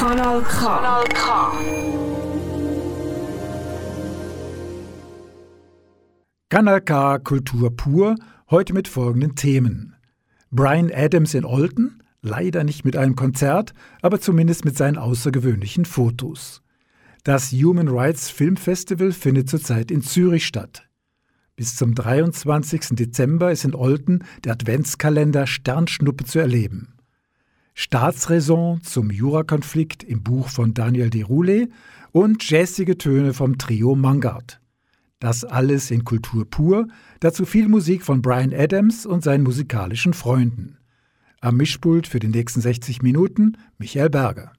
Kanal K. Kanal K. Kanal K Kultur pur, heute mit folgenden Themen. Brian Adams in Olten, leider nicht mit einem Konzert, aber zumindest mit seinen außergewöhnlichen Fotos. Das Human Rights Film Festival findet zurzeit in Zürich statt. Bis zum 23. Dezember ist in Olten der Adventskalender Sternschnuppe zu erleben. Staatsräson zum Jurakonflikt im Buch von Daniel Deroulé und jazzige Töne vom Trio Mangard. Das alles in Kultur pur, dazu viel Musik von Brian Adams und seinen musikalischen Freunden. Am Mischpult für die nächsten 60 Minuten Michael Berger.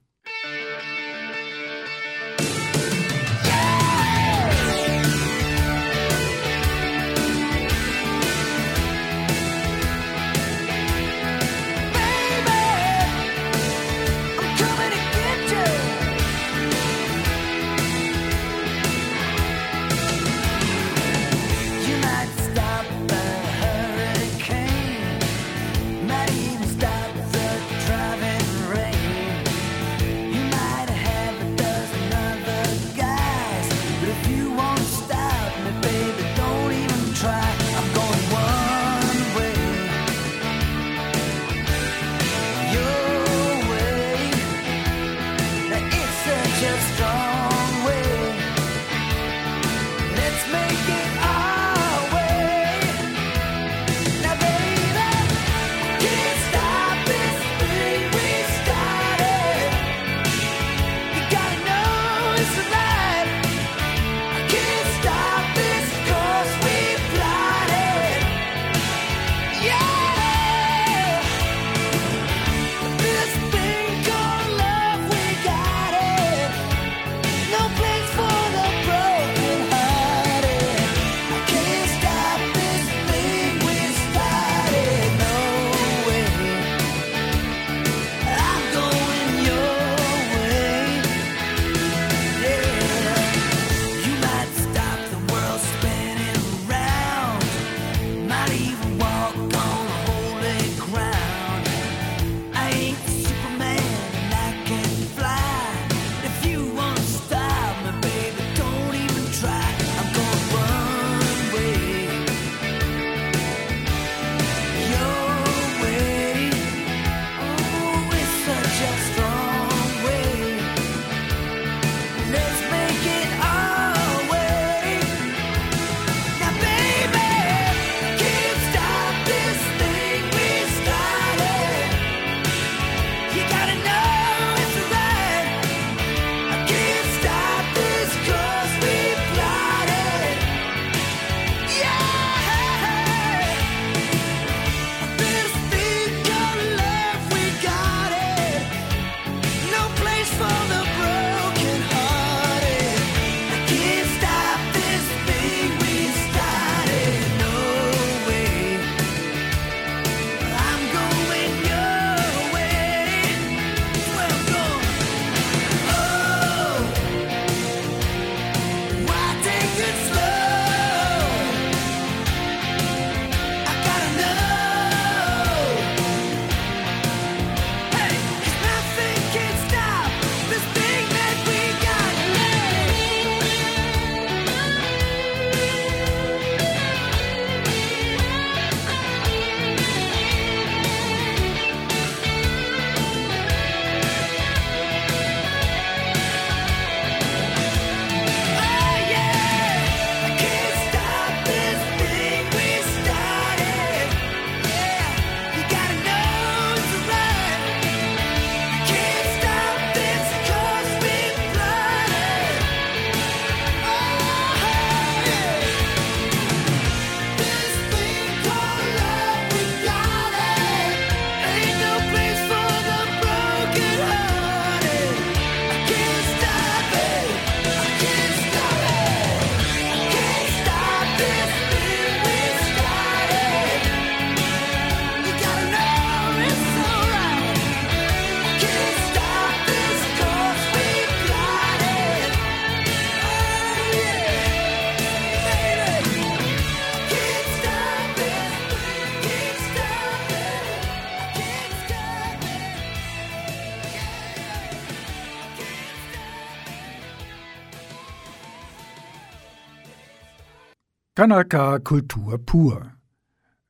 Kanal K Kultur pur.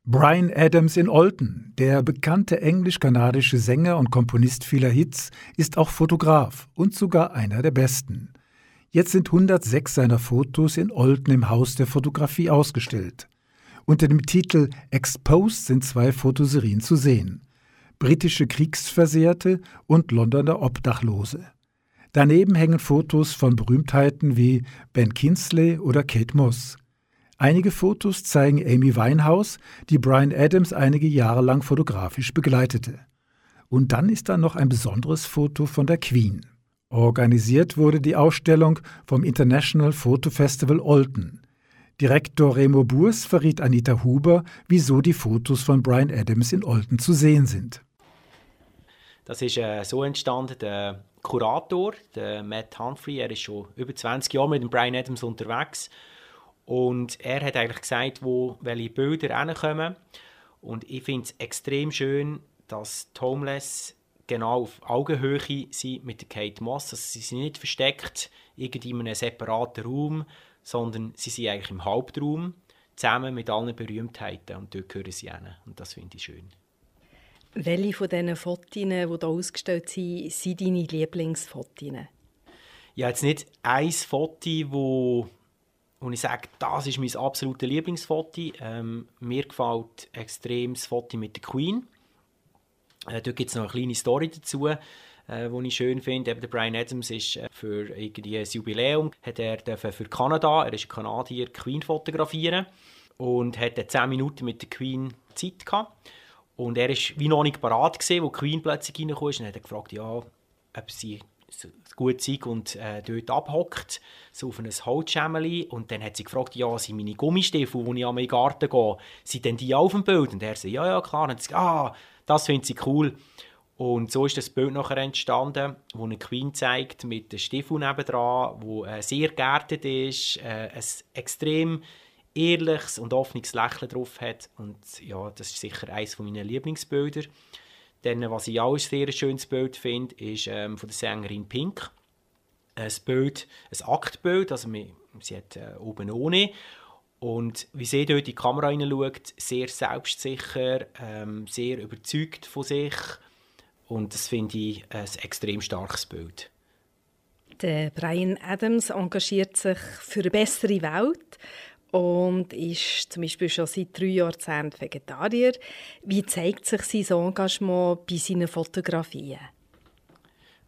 Brian Adams in Olten, der bekannte englisch-kanadische Sänger und Komponist vieler Hits, ist auch Fotograf und sogar einer der besten. Jetzt sind 106 seiner Fotos in Olten im Haus der Fotografie ausgestellt. Unter dem Titel Exposed sind zwei Fotoserien zu sehen. Britische Kriegsversehrte und Londoner Obdachlose. Daneben hängen Fotos von Berühmtheiten wie Ben Kinsley oder Kate Moss. Einige Fotos zeigen Amy Winehouse, die Brian Adams einige Jahre lang fotografisch begleitete. Und dann ist da noch ein besonderes Foto von der Queen. Organisiert wurde die Ausstellung vom International Photo Festival Olten. Direktor Remo Burs verriet Anita Huber, wieso die Fotos von Brian Adams in Olten zu sehen sind. Das ist äh, so entstanden. Der Kurator, der Matt Humphrey, er ist schon über 20 Jahre mit dem Brian Adams unterwegs und er hat eigentlich gesagt, wo welche Bilder hinkommen. Und ich finde es extrem schön, dass die Homeless genau auf Augenhöhe sind mit der Kate Moss. Also sie sind nicht versteckt irgendwie in einem separaten Raum, sondern sie sind eigentlich im Hauptraum zusammen mit allen Berühmtheiten und dort gehören sie hin. Und das finde ich schön. Welche von diesen Fotos, die hier ausgestellt sind, sind deine Lieblingsfotos? Ja, jetzt nicht ein Foto, wo und ich sage, das ist mein absolutes Lieblingsfoto. Ähm, mir gefällt extrem das Foto mit der Queen. Äh, dort gibt es noch eine kleine Story dazu, äh, die ich schön finde. der Brian Adams ist äh, für irgendwie ein Jubiläum, hat er für Kanada, er ist Kanadier, Queen fotografieren und hatte 10 Minuten mit der Queen Zeit gehabt. Und er ist wie noch nicht parat wo die Queen plötzlich reingekommen ist und hat gefragt, ja, ob sie gut Zeit und äh, dort abhockt, so auf ein Holzschämmeli. Und dann hat sie gefragt, ja, sind meine Gummistiefel, die ich an meinen Garten gehe, sind denn die auf dem Bild? Und er sagt, ja, ja, klar. Und sie, ah, das findet sie cool. Und so ist das Bild nachher entstanden, wo eine Queen zeigt mit dem Stiefel nebendran, wo äh, sehr geerdet ist, äh, ein extrem ehrliches und offenes Lächeln drauf hat. Und ja, das ist sicher eines meiner Lieblingsbilder. Dann, was ich auch ein sehr schönes Bild finde, ist ähm, von der Sängerin Pink. Ein Bild, ein Aktbild, also sie hat äh, oben ohne. Und wie sie dort in die Kamera hineinschaut, sehr selbstsicher, ähm, sehr überzeugt von sich. Und das finde ich ein extrem starkes Bild. Der Brian Adams engagiert sich für eine bessere Welt und ist zum Beispiel schon seit drei Jahrzehnten Vegetarier. Wie zeigt sich sein Engagement bei seinen Fotografien?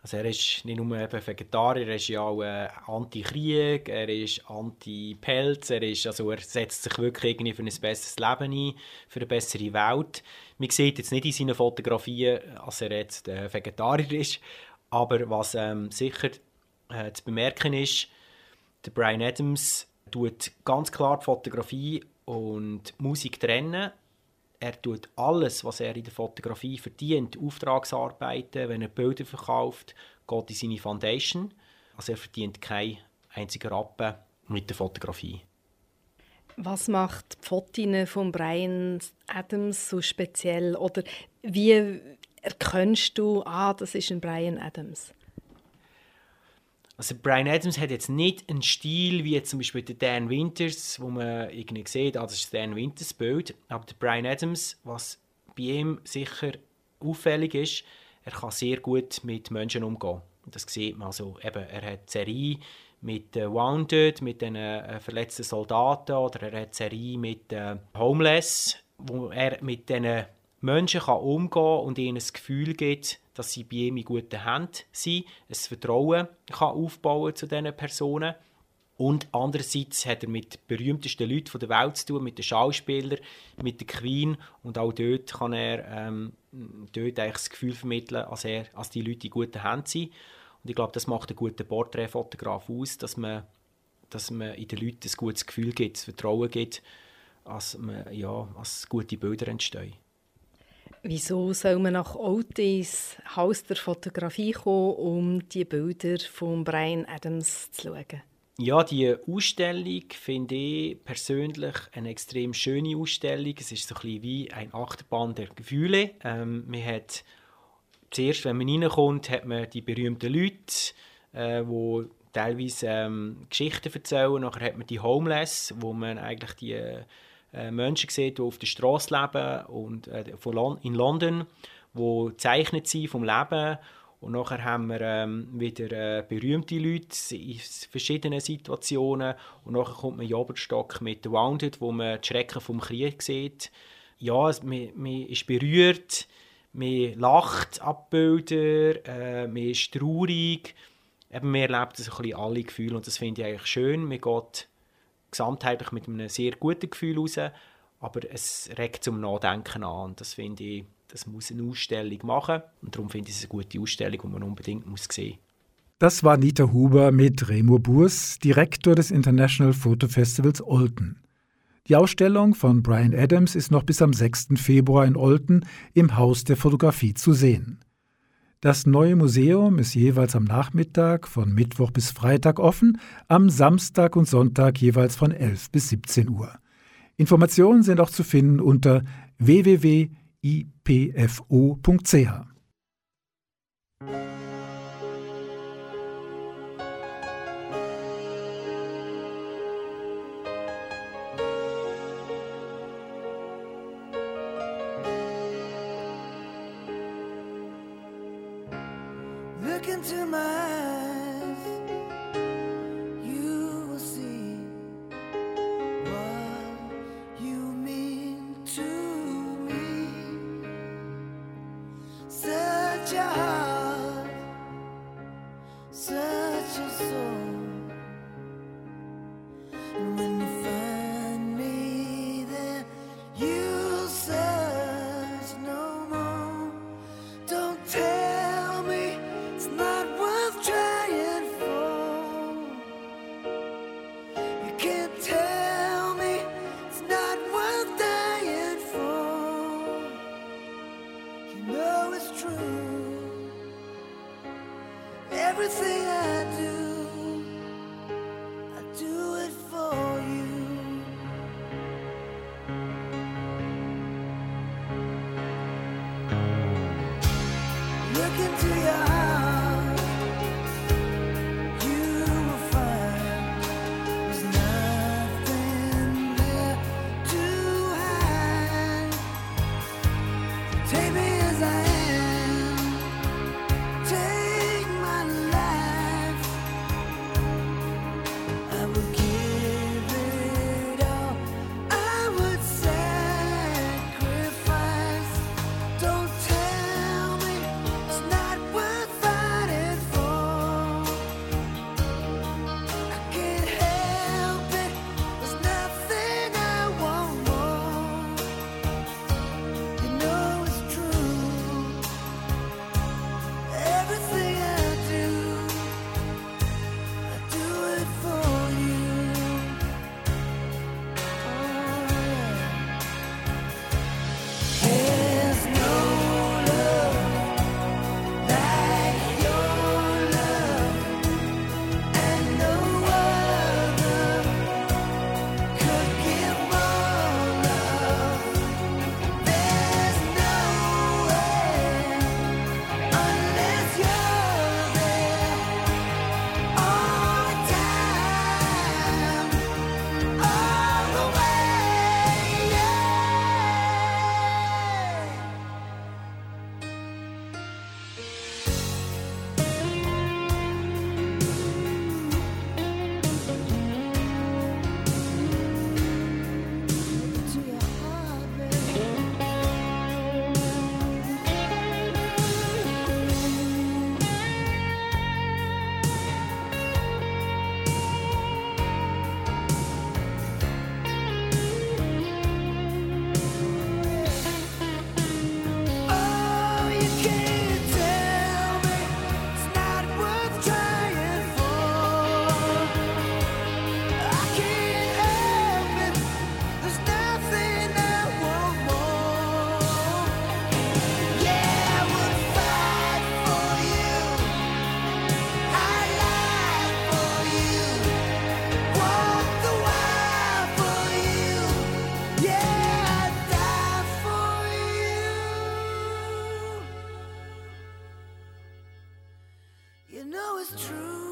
Also er ist nicht nur Vegetarier, er ist ja auch äh, Anti-Krieg, er ist Anti-Pelz, er, also er setzt sich wirklich irgendwie für ein besseres Leben ein, für eine bessere Welt. Man sieht jetzt nicht in seinen Fotografien, dass er jetzt äh, Vegetarier ist, aber was ähm, sicher äh, zu bemerken ist, der Brian Adams tut ganz klar die Fotografie und Musik trennen. Er tut alles, was er in der Fotografie verdient, Auftragsarbeiten, wenn er Bilder verkauft, geht in seine Foundation. Also er verdient keinen einzigen Rappen mit der Fotografie. Was macht die Fotos von Brian Adams so speziell? Oder wie erkennst du, ah, das ist ein Brian Adams? Also Brian Adams hat jetzt nicht einen Stil wie zum Beispiel der Dan Winters, wo man irgendwie sieht, ah, das ist Dan Winters Bild. Aber der Brian Adams, was bei ihm sicher auffällig ist, er kann sehr gut mit Menschen umgehen. Das sieht man also eben, er hat Serie mit äh, Wounded, mit den äh, verletzten Soldaten oder er hat Serie mit äh, Homeless, wo er mit diesen Menschen kann umgehen und ihnen das Gefühl gibt, dass sie bei ihm in guten Händen sind, ein Vertrauen kann aufbauen zu diesen Personen. Und andererseits hat er mit den berühmtesten Leuten der Welt zu tun, mit den Schauspielern, mit der Queen. Und auch dort kann er ähm, dort eigentlich das Gefühl vermitteln, als, er, als die Leute in guten Händen sind. Und ich glaube, das macht einen guten Porträtfotograf aus, dass man, dass man in den Leuten ein gutes Gefühl gibt, das Vertrauen gibt, als, man, ja, als gute Bilder entstehen. Wieso soll man nach Oltis Haus der Fotografie kommen, um die Bilder von Brian Adams zu schauen? Ja, die Ausstellung finde ich persönlich eine extrem schöne Ausstellung. Es ist so ein wie ein Achterbahn der Gefühle. Ähm, man hat zuerst, wenn man reinkommt, hat man die berühmten Leute, äh, wo teilweise ähm, Geschichten erzählen. Nachher hat man die Homeless, wo man eigentlich die äh, Menschen sieht, die auf der Straße leben und äh, in London, wo zeichnet sie vom Leben und nachher haben wir ähm, wieder äh, berühmte Leute in verschiedenen Situationen und nachher kommt man Jobertstock mit Wounded, wo man die Schrecken vom Krieg sieht. Ja, man, man ist berührt, man lacht ab Bilder, äh, man ist traurig, eben, man erlebt so ein bisschen alle Gefühle und das finde ich eigentlich schön. Man geht gesamtheitlich mit einem sehr guten Gefühl raus, aber es regt zum Nachdenken an und das finde ich, das muss eine Ausstellung machen und darum finde ich es eine gute Ausstellung, die man unbedingt muss sehen. Das war Nita Huber mit Remo Burs, Direktor des International Photo Festivals Olten. Die Ausstellung von Brian Adams ist noch bis am 6. Februar in Olten im Haus der Fotografie zu sehen. Das neue Museum ist jeweils am Nachmittag von Mittwoch bis Freitag offen, am Samstag und Sonntag jeweils von 11 bis 17 Uhr. Informationen sind auch zu finden unter www.ipfo.ch. know it's true.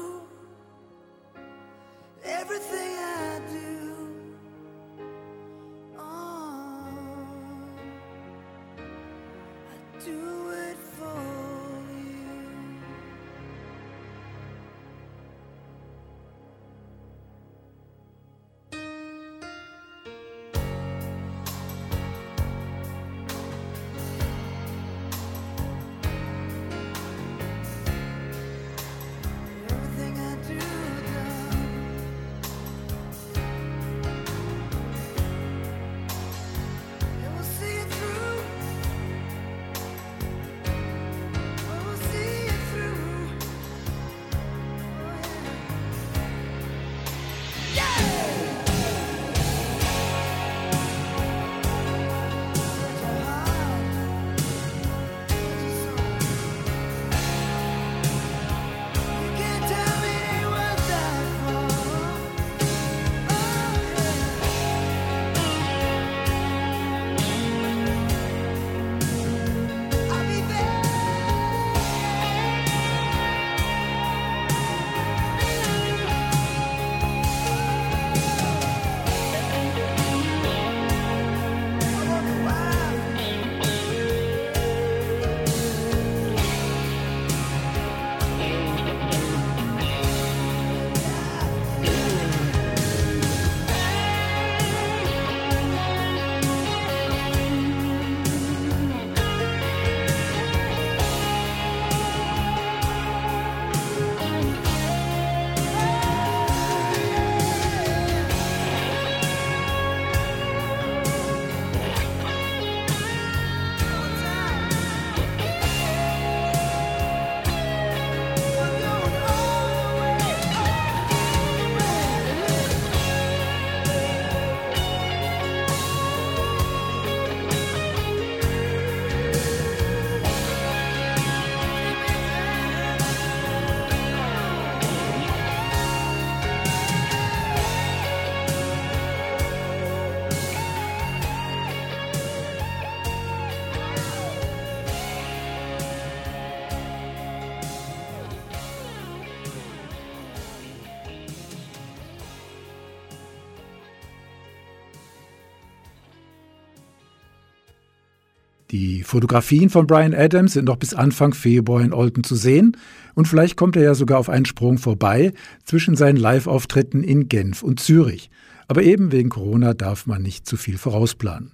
Fotografien von Brian Adams sind noch bis Anfang Februar in Olten zu sehen und vielleicht kommt er ja sogar auf einen Sprung vorbei zwischen seinen Live-Auftritten in Genf und Zürich. Aber eben wegen Corona darf man nicht zu viel vorausplanen.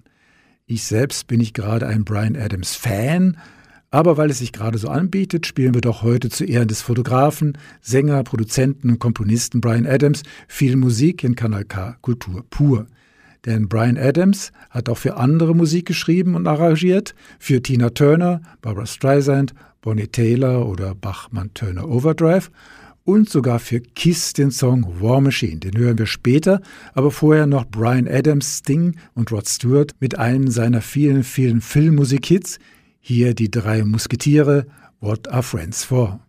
Ich selbst bin nicht gerade ein Brian Adams Fan, aber weil es sich gerade so anbietet, spielen wir doch heute zu Ehren des Fotografen, Sänger, Produzenten und Komponisten Brian Adams viel Musik in Kanal K Kultur pur. Denn Brian Adams hat auch für andere Musik geschrieben und arrangiert, für Tina Turner, Barbara Streisand, Bonnie Taylor oder Bachmann-Turner Overdrive und sogar für Kiss den Song War Machine. Den hören wir später, aber vorher noch Brian Adams, Sting und Rod Stewart mit einem seiner vielen, vielen Filmmusik-Hits. Hier die drei Musketiere, What Are Friends For?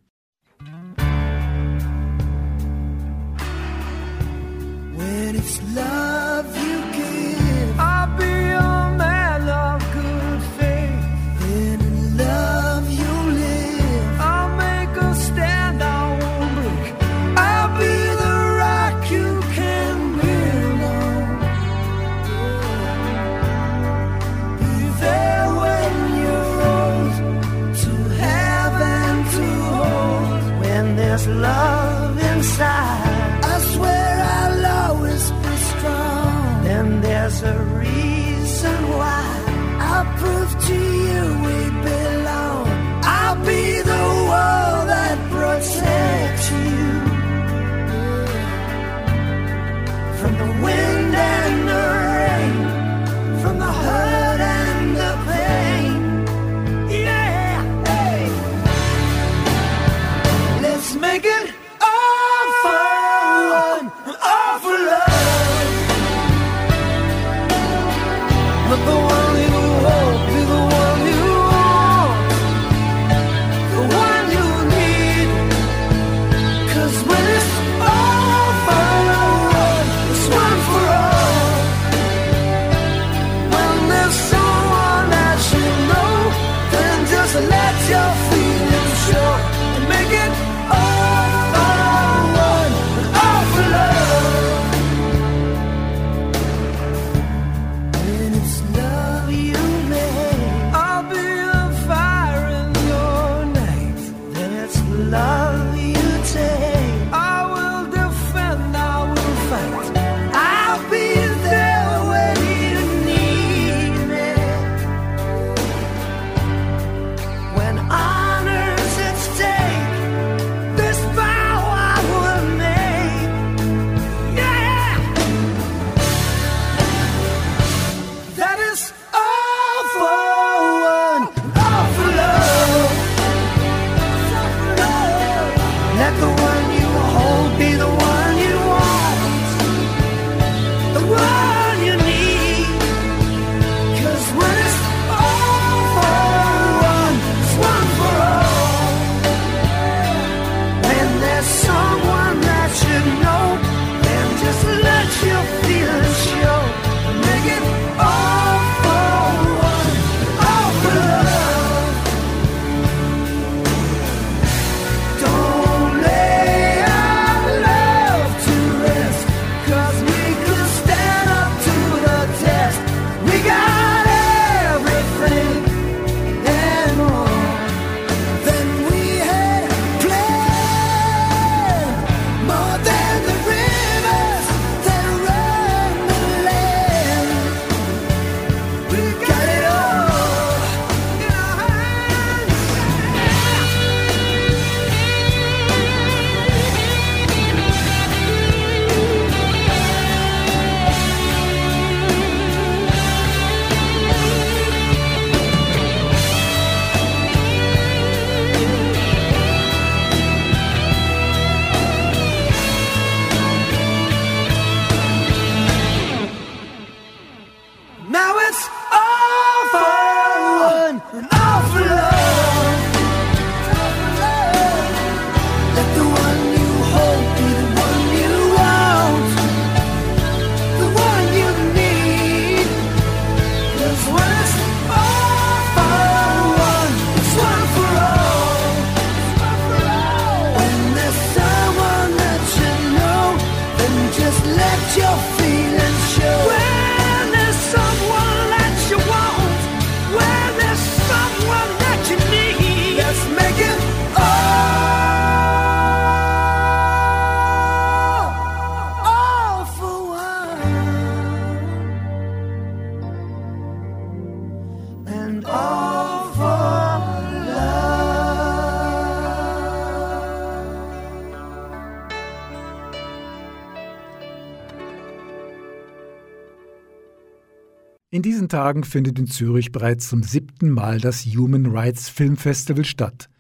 Tagen findet in Zürich bereits zum siebten Mal das Human Rights Film Festival statt.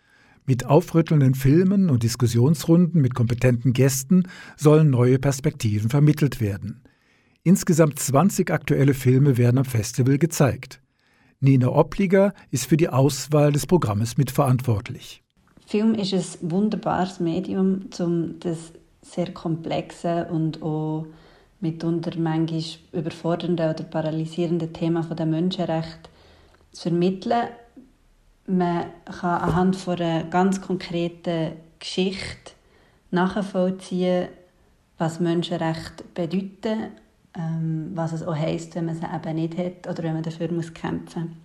Mit aufrüttelnden Filmen und Diskussionsrunden mit kompetenten Gästen sollen neue Perspektiven vermittelt werden. Insgesamt 20 aktuelle Filme werden am Festival gezeigt. Nina Opliger ist für die Auswahl des Programmes mitverantwortlich. Film ist ein wunderbares Medium, um das sehr komplexe und auch mitunter manchmal überfordernde oder paralysierende Thema der Menschenrechte zu vermitteln. Man kann anhand von einer ganz konkreten Geschichte nachvollziehen, was Menschenrechte bedeuten, ähm, was es auch heisst, wenn man sie eben nicht hat oder wenn man dafür kämpfen muss.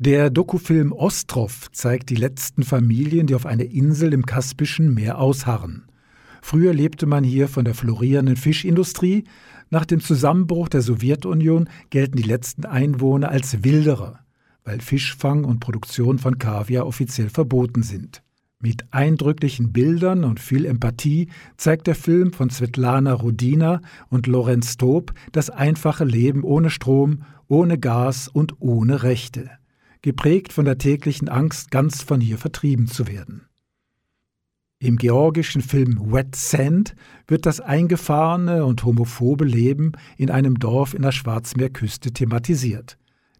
Der Dokufilm Ostrov zeigt die letzten Familien, die auf einer Insel im Kaspischen Meer ausharren. Früher lebte man hier von der florierenden Fischindustrie. Nach dem Zusammenbruch der Sowjetunion gelten die letzten Einwohner als Wilderer, weil Fischfang und Produktion von Kaviar offiziell verboten sind. Mit eindrücklichen Bildern und viel Empathie zeigt der Film von Svetlana Rudina und Lorenz Stob das einfache Leben ohne Strom, ohne Gas und ohne Rechte, geprägt von der täglichen Angst, ganz von hier vertrieben zu werden. Im georgischen Film Wet Sand wird das eingefahrene und homophobe Leben in einem Dorf in der Schwarzmeerküste thematisiert.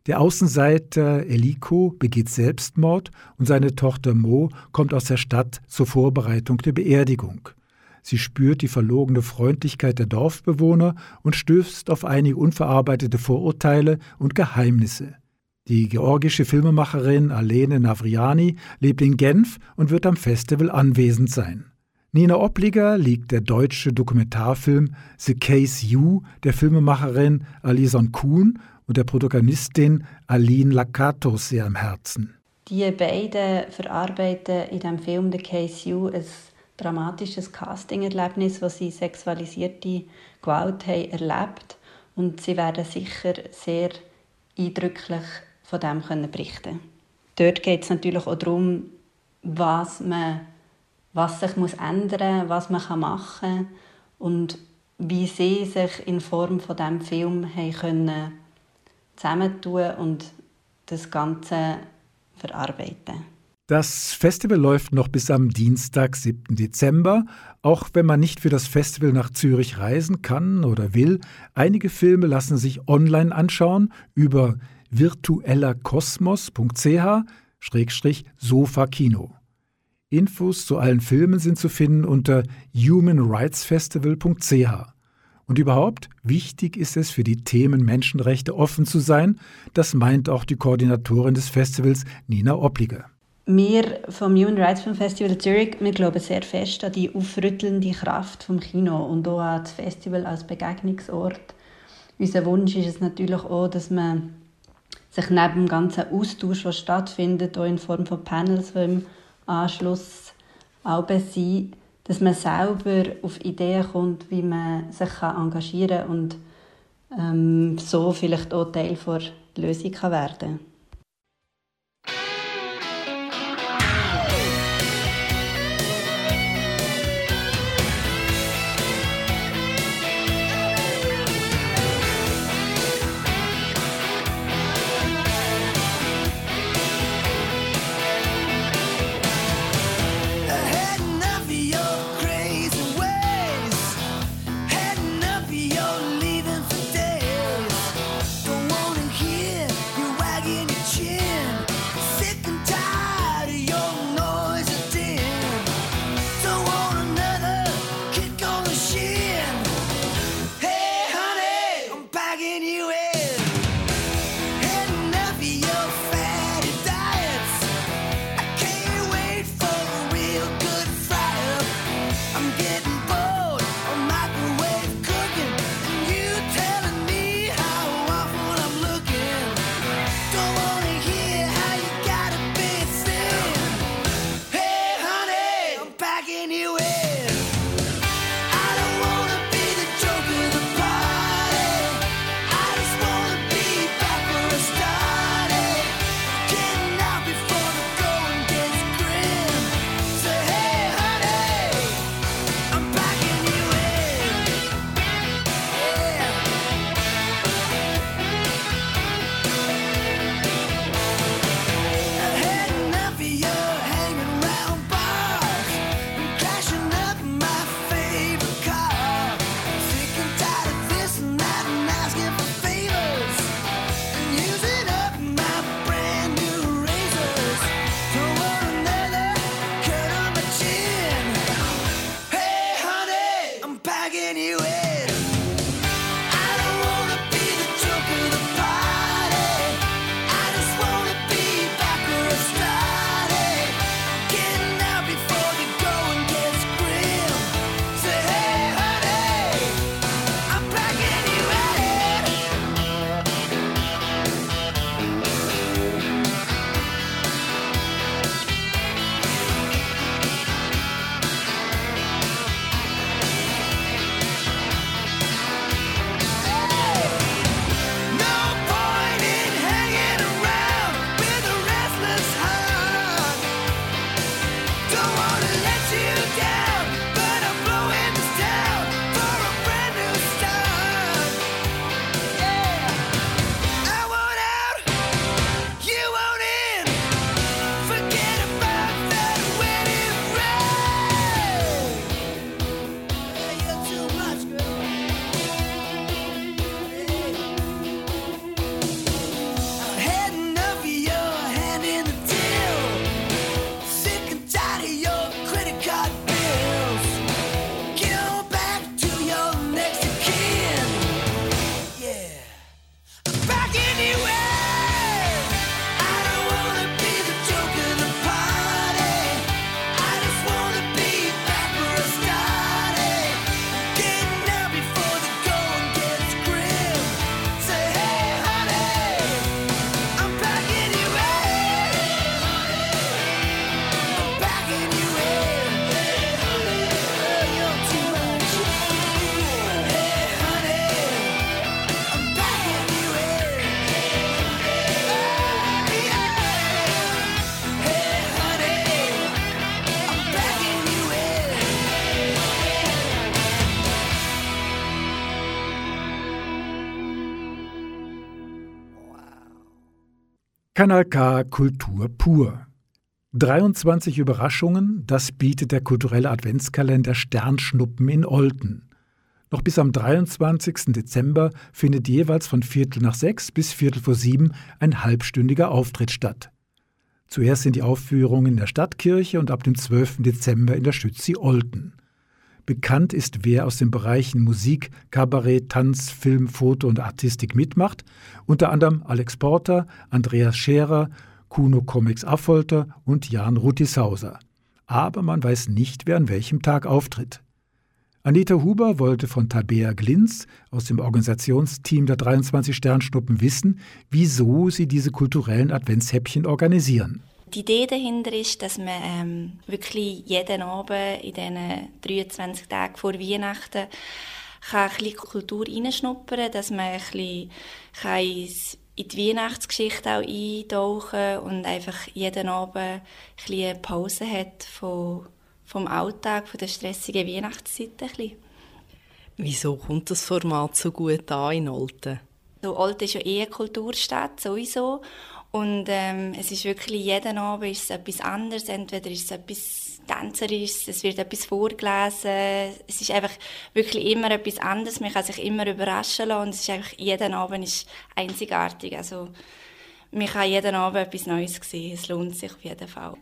Der Außenseiter Eliko begeht Selbstmord und seine Tochter Mo kommt aus der Stadt zur Vorbereitung der Beerdigung. Sie spürt die verlogene Freundlichkeit der Dorfbewohner und stößt auf einige unverarbeitete Vorurteile und Geheimnisse. Die georgische Filmemacherin Alene Navriani lebt in Genf und wird am Festival anwesend sein. Nina Obliger liegt der deutsche Dokumentarfilm The Case You der Filmemacherin Alison Kuhn und der Protagonistin Aline Lakatos sehr am Herzen. Die beiden verarbeiten in dem Film The Case You ein dramatisches Casting-Erlebnis, wo sie sexualisierte Gewalt haben erlebt und sie werden sicher sehr eindrücklich von dem können berichten Dort geht es natürlich auch darum, was, man, was sich muss ändern muss, was man machen kann und wie sie sich in Form von diesem Film haben können zusammentun und das Ganze verarbeiten. Das Festival läuft noch bis am Dienstag, 7. Dezember. Auch wenn man nicht für das Festival nach Zürich reisen kann oder will, einige Filme lassen sich online anschauen über virtuellerkosmos.ch-sofa-kino. Infos zu allen Filmen sind zu finden unter humanrightsfestival.ch. Und überhaupt, wichtig ist es für die Themen Menschenrechte offen zu sein. Das meint auch die Koordinatorin des Festivals, Nina Obliger. Wir vom Human Rights Film Festival Zurich, wir glauben sehr fest an die aufrüttelnde Kraft vom Kino und auch an das Festival als Begegnungsort. Unser Wunsch ist es natürlich auch, dass man sich neben dem ganzen Austausch, der stattfindet, auch in Form von Panels, die im Anschluss auch sind, dass man selber auf Ideen kommt, wie man sich engagieren kann und ähm, so vielleicht auch Teil der Lösung werden kann. Kanal K Kultur pur. 23 Überraschungen, das bietet der kulturelle Adventskalender Sternschnuppen in Olten. Noch bis am 23. Dezember findet jeweils von Viertel nach sechs bis Viertel vor sieben ein halbstündiger Auftritt statt. Zuerst sind die Aufführungen in der Stadtkirche und ab dem 12. Dezember in der Schützi Olten. Bekannt ist, wer aus den Bereichen Musik, Kabarett, Tanz, Film, Foto und Artistik mitmacht, unter anderem Alex Porter, Andreas Scherer, Kuno Comics Affolter und Jan Rutisauser. Aber man weiß nicht, wer an welchem Tag auftritt. Anita Huber wollte von Tabea Glinz aus dem Organisationsteam der 23 Sternschnuppen wissen, wieso sie diese kulturellen Adventshäppchen organisieren. Die Idee dahinter ist, dass man ähm, wirklich jeden Abend in diesen 23 Tagen vor Weihnachten kann ein bisschen Kultur reinschnuppern dass man ein bisschen in die Weihnachtsgeschichte auch eintauchen und einfach jeden Abend ein bisschen eine Pause hat von, vom Alltag, von der stressigen Weihnachtszeit. Ein bisschen. Wieso kommt das Format so gut an in Olten? So, Olten ist ja eh eine Kulturstadt, sowieso. Und ähm, es ist wirklich, jeden Abend ist es etwas anderes. Entweder ist es etwas Tänzerisches, es wird etwas vorgelesen. Es ist einfach wirklich immer etwas anderes. Man kann sich immer überraschen lassen. Und es ist einfach, jeden Abend ist einzigartig. Also, man kann jeden Abend etwas Neues sehen. Es lohnt sich auf jeden Fall.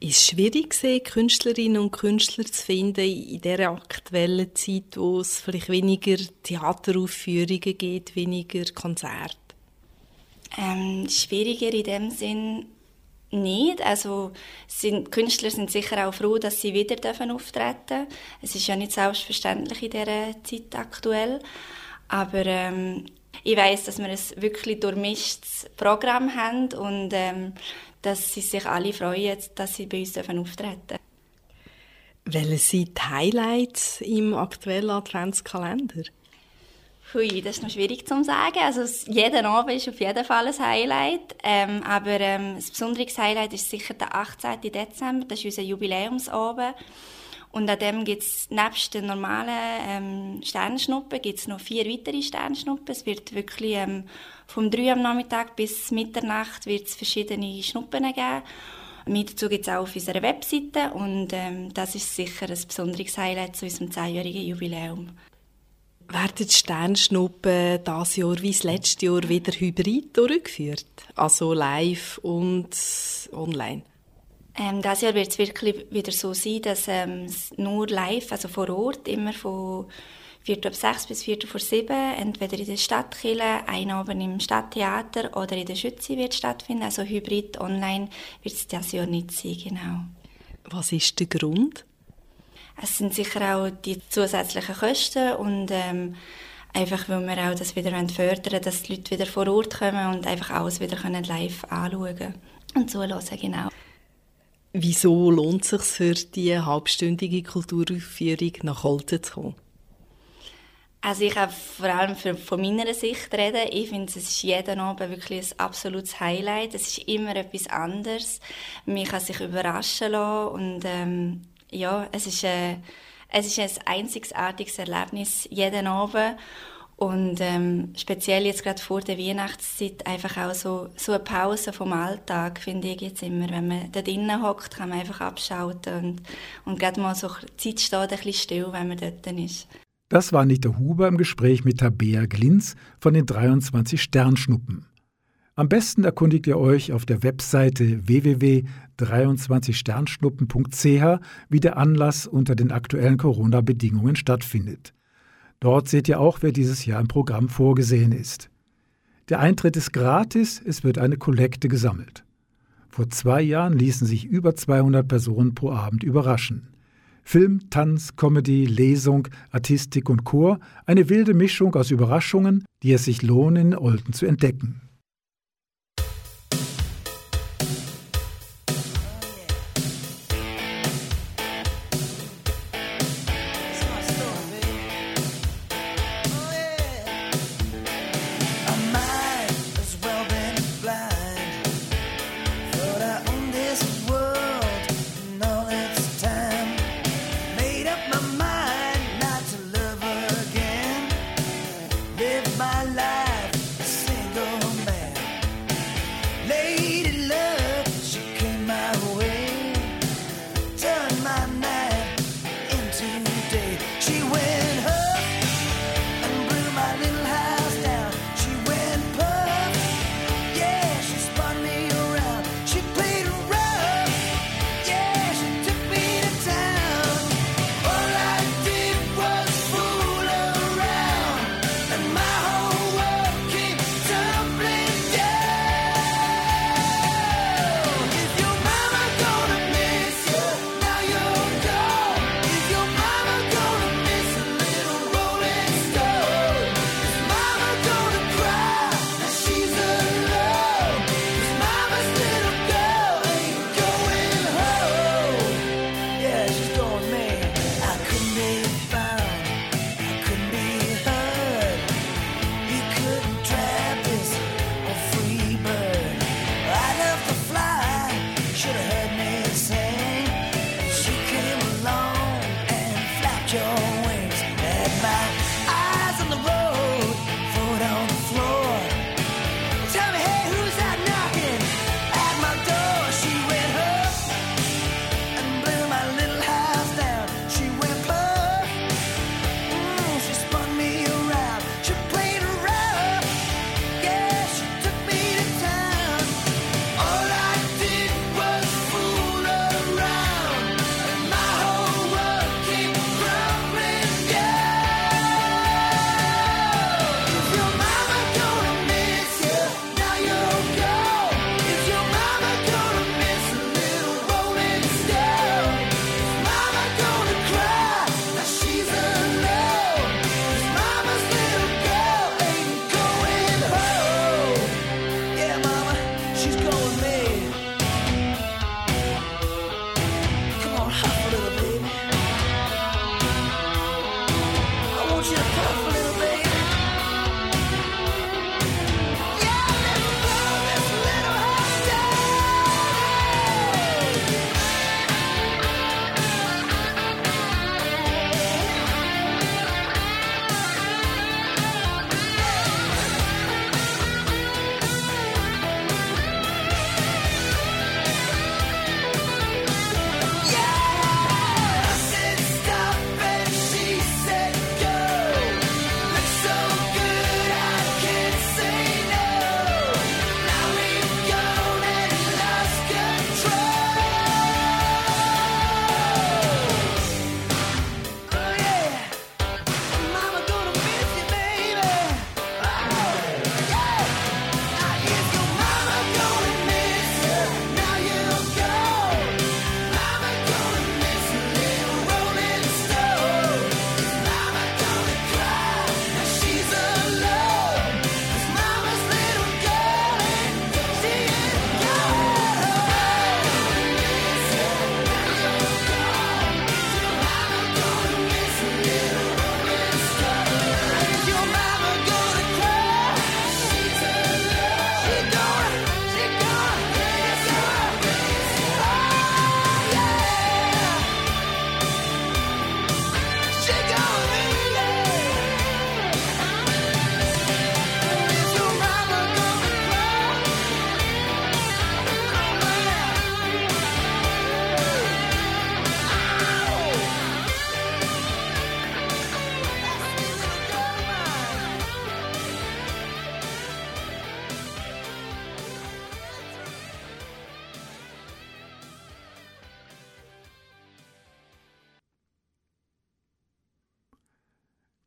Ist es schwierig, Künstlerinnen und Künstler zu finden in dieser aktuellen Zeit, wo es vielleicht weniger Theateraufführungen gibt, weniger Konzerte? Ähm, schwieriger in dem Sinn nicht. Also sind, Künstler sind sicher auch froh, dass sie wieder dürfen auftreten Es ist ja nicht selbstverständlich in dieser Zeit aktuell. Aber ähm, ich weiß, dass wir ein wirklich durchmischtes Programm haben und ähm, dass sie sich alle freuen, dass sie bei uns dürfen auftreten Welche sind die Highlights im aktuellen Adventskalender? Hui, das ist noch schwierig zu sagen. Also jeder Abend ist auf jeden Fall ein Highlight. Ähm, aber ähm, das besondere Highlight ist sicher der 18. Dezember. Das ist unser Jubiläumsabend. Und an dem gibt es nebst den normalen ähm, Sternschnuppen gibt's noch vier weitere Sternschnuppen. Es wird wirklich ähm, vom 3 am Nachmittag bis Mitternacht wird's verschiedene Schnuppen geben. Mit dazu gibt es auch auf unserer Webseite und ähm, das ist sicher ein besonderes Highlight zu unserem 10-jährigen Jubiläum. Werden die Sternschnuppen dieses Jahr wie das letzte Jahr wieder hybrid durchgeführt? Also live und online? Ähm, dieses Jahr wird es wirklich wieder so sein, dass ähm, nur live, also vor Ort, immer von Viertel ab sechs bis Viertel vor sieben, entweder in der Stadtkirche, ein Abend im Stadttheater oder in der Schütze wird stattfinden. Also hybrid online wird es dieses Jahr nicht sein, genau. Was ist der Grund? Es sind sicher auch die zusätzlichen Kosten und ähm, einfach, weil wir auch das wieder fördern dass die Leute wieder vor Ort kommen und einfach alles wieder können live anschauen und zuhören, genau. Wieso lohnt es sich für die halbstündige Kulturaufführung nach Holten zu kommen? Also ich kann vor allem für, von meiner Sicht reden. Ich finde, es ist jeden Abend wirklich ein absolutes Highlight. Es ist immer etwas anderes. Man kann sich überraschen lassen und ähm, ja, es ist, äh, es ist ein einzigartiges Erlebnis jeden Abend. Und ähm, speziell jetzt gerade vor der Weihnachtszeit einfach auch so, so eine Pause vom Alltag, finde ich jetzt immer. Wenn man da drinnen hockt, kann man einfach abschalten und, und gerade mal so, die Zeit steht ein bisschen still, wenn man dort ist. Das war Anita Huber im Gespräch mit Tabea Glinz von den 23 Sternschnuppen. Am besten erkundigt ihr euch auf der Webseite www.23sternschnuppen.ch, wie der Anlass unter den aktuellen Corona-Bedingungen stattfindet. Dort seht ihr auch, wer dieses Jahr im Programm vorgesehen ist. Der Eintritt ist gratis, es wird eine Kollekte gesammelt. Vor zwei Jahren ließen sich über 200 Personen pro Abend überraschen. Film, Tanz, Comedy, Lesung, Artistik und Chor, eine wilde Mischung aus Überraschungen, die es sich lohnen, in Olten zu entdecken.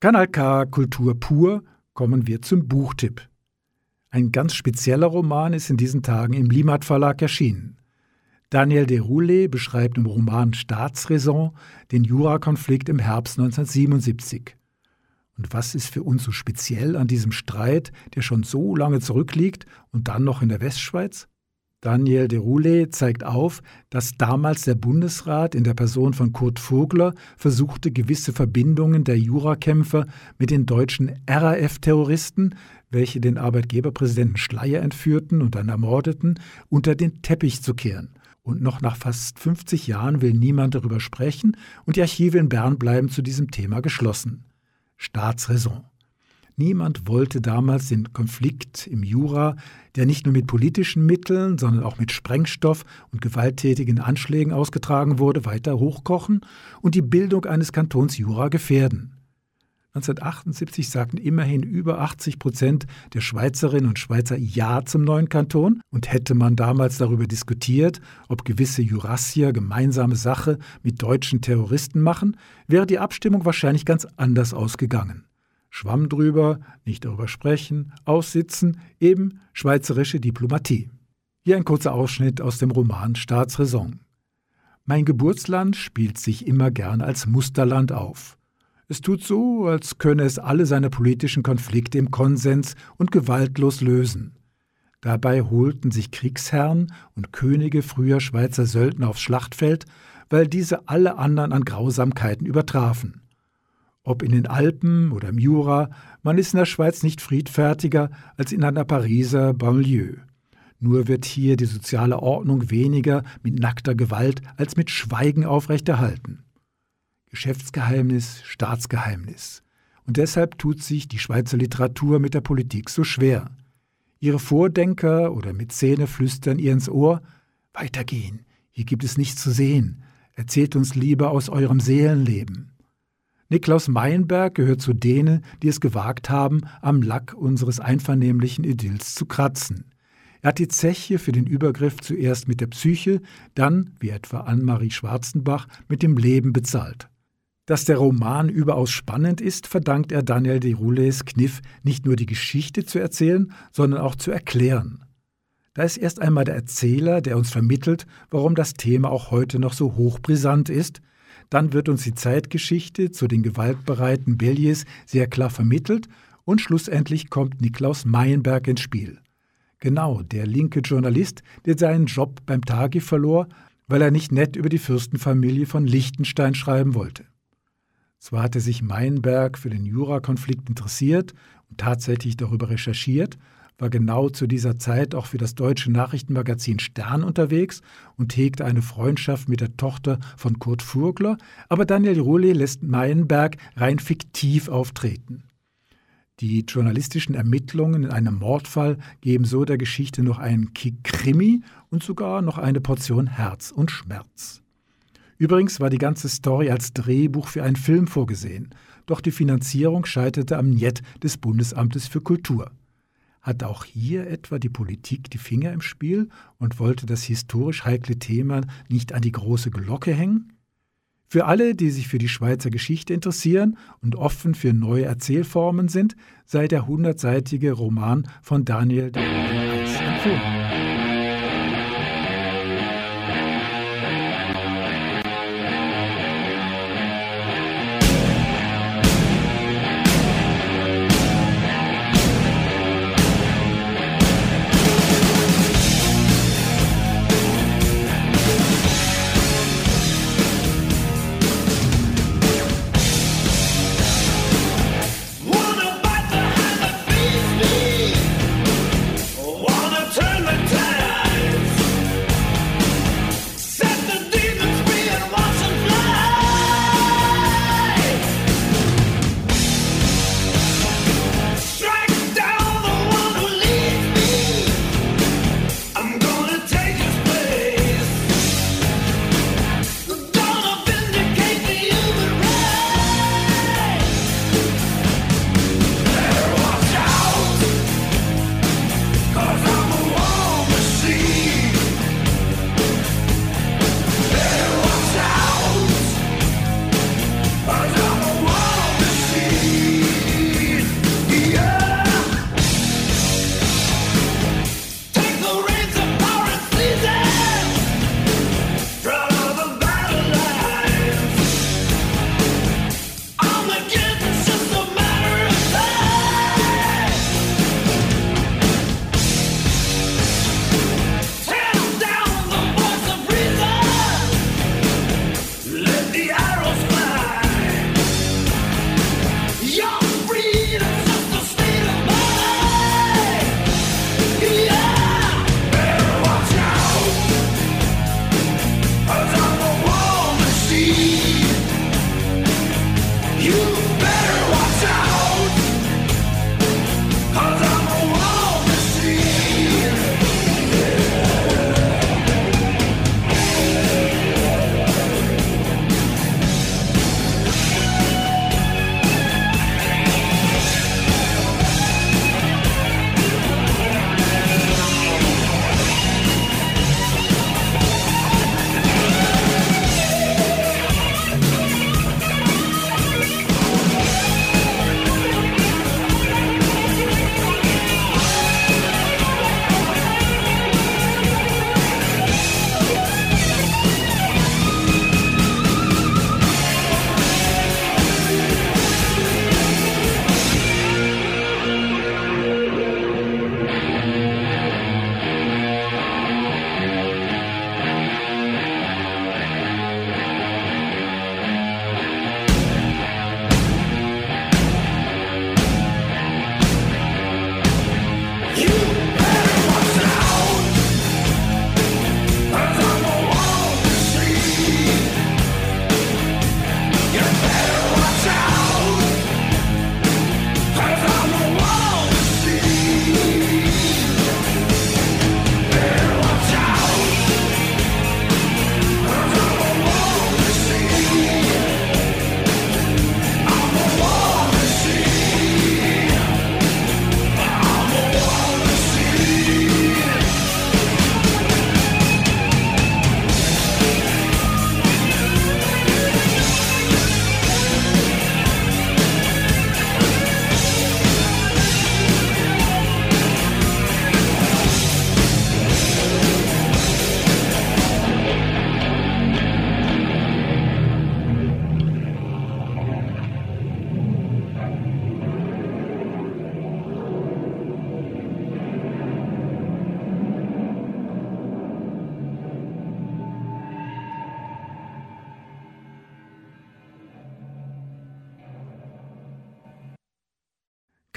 Kanal K Kultur pur kommen wir zum Buchtipp. Ein ganz spezieller Roman ist in diesen Tagen im Limat Verlag erschienen. Daniel Deroulé beschreibt im Roman Staatsräson den Jurakonflikt im Herbst 1977. Und was ist für uns so speziell an diesem Streit, der schon so lange zurückliegt und dann noch in der Westschweiz? Daniel de Roulet zeigt auf, dass damals der Bundesrat in der Person von Kurt Vogler versuchte, gewisse Verbindungen der Jurakämpfer mit den deutschen RAF-Terroristen, welche den Arbeitgeberpräsidenten Schleier entführten und dann ermordeten, unter den Teppich zu kehren. Und noch nach fast 50 Jahren will niemand darüber sprechen und die Archive in Bern bleiben zu diesem Thema geschlossen. Staatsräson. Niemand wollte damals den Konflikt im Jura, der nicht nur mit politischen Mitteln, sondern auch mit Sprengstoff und gewalttätigen Anschlägen ausgetragen wurde, weiter hochkochen und die Bildung eines Kantons Jura gefährden. 1978 sagten immerhin über 80 Prozent der Schweizerinnen und Schweizer Ja zum neuen Kanton und hätte man damals darüber diskutiert, ob gewisse Jurassier gemeinsame Sache mit deutschen Terroristen machen, wäre die Abstimmung wahrscheinlich ganz anders ausgegangen. Schwamm drüber, nicht darüber sprechen, aussitzen, eben schweizerische Diplomatie. Hier ein kurzer Ausschnitt aus dem Roman Staatsräson. Mein Geburtsland spielt sich immer gern als Musterland auf. Es tut so, als könne es alle seine politischen Konflikte im Konsens und gewaltlos lösen. Dabei holten sich Kriegsherren und Könige früher Schweizer Söldner aufs Schlachtfeld, weil diese alle anderen an Grausamkeiten übertrafen. Ob in den Alpen oder im Jura, man ist in der Schweiz nicht friedfertiger als in einer Pariser Banlieue. Nur wird hier die soziale Ordnung weniger mit nackter Gewalt als mit Schweigen aufrechterhalten. Geschäftsgeheimnis, Staatsgeheimnis. Und deshalb tut sich die Schweizer Literatur mit der Politik so schwer. Ihre Vordenker oder Mäzene flüstern ihr ins Ohr: Weitergehen, hier gibt es nichts zu sehen. Erzählt uns lieber aus eurem Seelenleben. Niklaus Meinberg gehört zu denen, die es gewagt haben, am Lack unseres einvernehmlichen Idylls zu kratzen. Er hat die Zeche für den Übergriff zuerst mit der Psyche, dann, wie etwa Anne-Marie Schwarzenbach, mit dem Leben bezahlt. Dass der Roman überaus spannend ist, verdankt er Daniel de Roules Kniff, nicht nur die Geschichte zu erzählen, sondern auch zu erklären. Da ist erst einmal der Erzähler, der uns vermittelt, warum das Thema auch heute noch so hochbrisant ist, dann wird uns die Zeitgeschichte zu den gewaltbereiten Belliers sehr klar vermittelt und schlussendlich kommt Niklaus Meyenberg ins Spiel. Genau, der linke Journalist, der seinen Job beim Tagi verlor, weil er nicht nett über die Fürstenfamilie von Liechtenstein schreiben wollte. Zwar hatte sich Meyenberg für den Jurakonflikt interessiert und tatsächlich darüber recherchiert, war genau zu dieser Zeit auch für das deutsche Nachrichtenmagazin Stern unterwegs und hegte eine Freundschaft mit der Tochter von Kurt Furgler, aber Daniel Rohle lässt Meienberg rein fiktiv auftreten. Die journalistischen Ermittlungen in einem Mordfall geben so der Geschichte noch einen Kick Krimi und sogar noch eine Portion Herz und Schmerz. Übrigens war die ganze Story als Drehbuch für einen Film vorgesehen, doch die Finanzierung scheiterte am Njet des Bundesamtes für Kultur. Hat auch hier etwa die Politik die Finger im Spiel und wollte das historisch heikle Thema nicht an die große Glocke hängen? Für alle, die sich für die Schweizer Geschichte interessieren und offen für neue Erzählformen sind, sei der hundertseitige Roman von Daniel de empfohlen.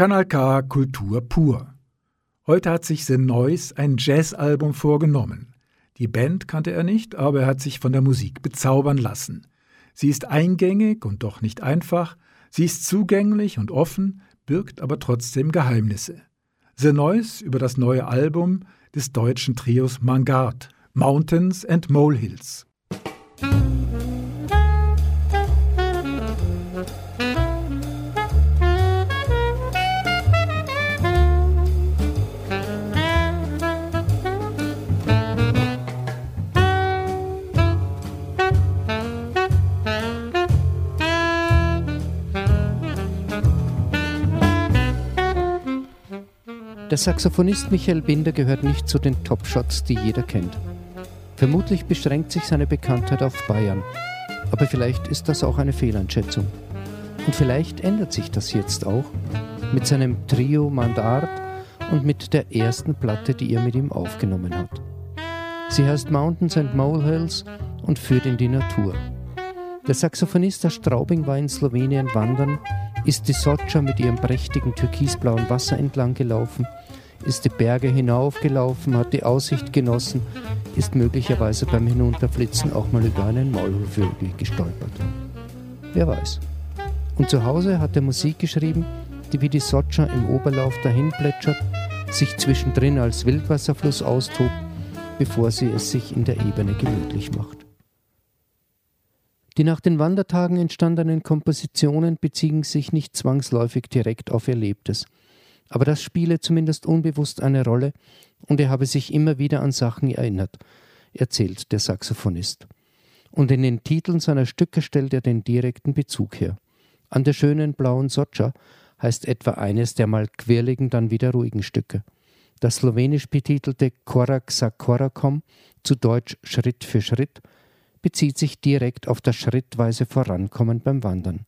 Kanal K Kultur pur. Heute hat sich The Noise ein Jazzalbum vorgenommen. Die Band kannte er nicht, aber er hat sich von der Musik bezaubern lassen. Sie ist eingängig und doch nicht einfach, sie ist zugänglich und offen, birgt aber trotzdem Geheimnisse. The Noise über das neue Album des deutschen Trios Mangard, Mountains and Molehills. Der Saxophonist Michael Binder gehört nicht zu den Top-Shots, die jeder kennt. Vermutlich beschränkt sich seine Bekanntheit auf Bayern, aber vielleicht ist das auch eine Fehleinschätzung. Und vielleicht ändert sich das jetzt auch mit seinem Trio Mandart und mit der ersten Platte, die er mit ihm aufgenommen hat. Sie heißt Mountains and Molehills und führt in die Natur. Der Saxophonist aus Straubing war in Slowenien wandern, ist die Socha mit ihrem prächtigen türkisblauen Wasser entlang gelaufen ist die Berge hinaufgelaufen, hat die Aussicht genossen, ist möglicherweise beim Hinunterflitzen auch mal über einen Maulwurfvögel gestolpert. Wer weiß. Und zu Hause hat er Musik geschrieben, die wie die Socha im Oberlauf dahin plätschert, sich zwischendrin als Wildwasserfluss austobt, bevor sie es sich in der Ebene gemütlich macht. Die nach den Wandertagen entstandenen Kompositionen beziehen sich nicht zwangsläufig direkt auf Erlebtes – aber das spiele zumindest unbewusst eine Rolle und er habe sich immer wieder an Sachen erinnert, erzählt der Saxophonist. Und in den Titeln seiner Stücke stellt er den direkten Bezug her. An der schönen blauen Socha heißt etwa eines der mal quirligen, dann wieder ruhigen Stücke. Das slowenisch betitelte Korak sa Korakom, zu Deutsch Schritt für Schritt, bezieht sich direkt auf das schrittweise Vorankommen beim Wandern.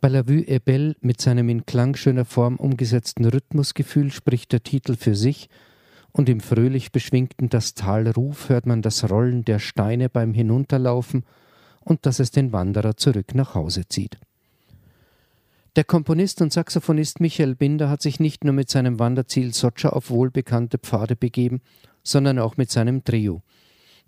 Bei La Vue est belle mit seinem in klangschöner Form umgesetzten Rhythmusgefühl spricht der Titel für sich und im fröhlich beschwingten Das Tal Ruf hört man das Rollen der Steine beim Hinunterlaufen und dass es den Wanderer zurück nach Hause zieht. Der Komponist und Saxophonist Michael Binder hat sich nicht nur mit seinem Wanderziel Socha auf wohlbekannte Pfade begeben, sondern auch mit seinem Trio.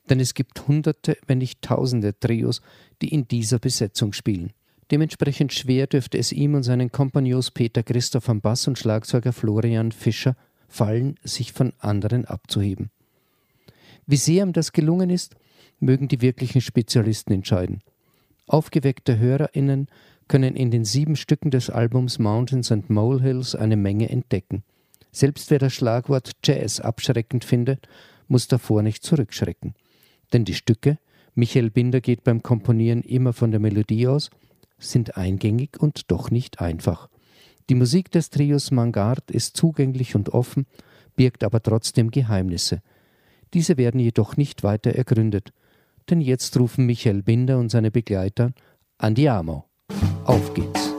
Denn es gibt Hunderte, wenn nicht Tausende Trios, die in dieser Besetzung spielen. Dementsprechend schwer dürfte es ihm und seinen Kompagnons Peter Christoph am Bass und Schlagzeuger Florian Fischer fallen, sich von anderen abzuheben. Wie sehr ihm das gelungen ist, mögen die wirklichen Spezialisten entscheiden. Aufgeweckte HörerInnen können in den sieben Stücken des Albums Mountains and Molehills eine Menge entdecken. Selbst wer das Schlagwort Jazz abschreckend findet, muss davor nicht zurückschrecken. Denn die Stücke, Michael Binder geht beim Komponieren immer von der Melodie aus, sind eingängig und doch nicht einfach. Die Musik des Trios Mangard ist zugänglich und offen, birgt aber trotzdem Geheimnisse. Diese werden jedoch nicht weiter ergründet, denn jetzt rufen Michael Binder und seine Begleiter Andiamo. Auf geht's!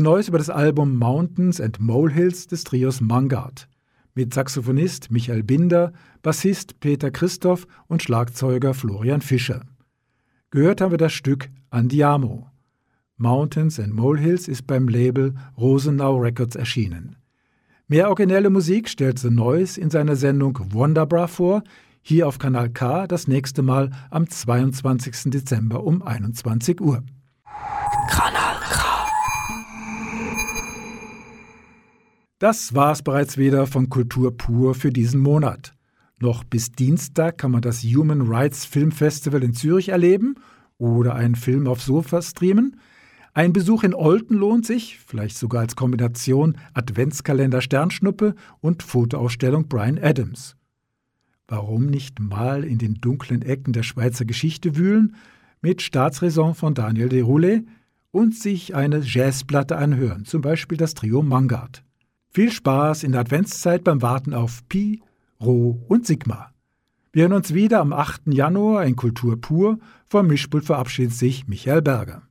The Noise über das Album Mountains and Molehills des Trios Mangard mit Saxophonist Michael Binder, Bassist Peter Christoph und Schlagzeuger Florian Fischer. Gehört haben wir das Stück Andiamo. Mountains and Molehills ist beim Label Rosenau Records erschienen. Mehr originelle Musik stellt The Noise in seiner Sendung Wonderbra vor, hier auf Kanal K das nächste Mal am 22. Dezember um 21 Uhr. Kanal Das war's bereits wieder von Kultur pur für diesen Monat. Noch bis Dienstag kann man das Human Rights Film Festival in Zürich erleben oder einen Film auf Sofa streamen. Ein Besuch in Olten lohnt sich, vielleicht sogar als Kombination Adventskalender Sternschnuppe und Fotoausstellung Brian Adams. Warum nicht mal in den dunklen Ecken der Schweizer Geschichte wühlen mit Staatsräson von Daniel Deroulet und sich eine Jazzplatte anhören, zum Beispiel das Trio Mangard. Viel Spaß in der Adventszeit beim Warten auf Pi, Rho und Sigma. Wir hören uns wieder am 8. Januar in Kultur pur. Vom Mischpult verabschiedet sich Michael Berger.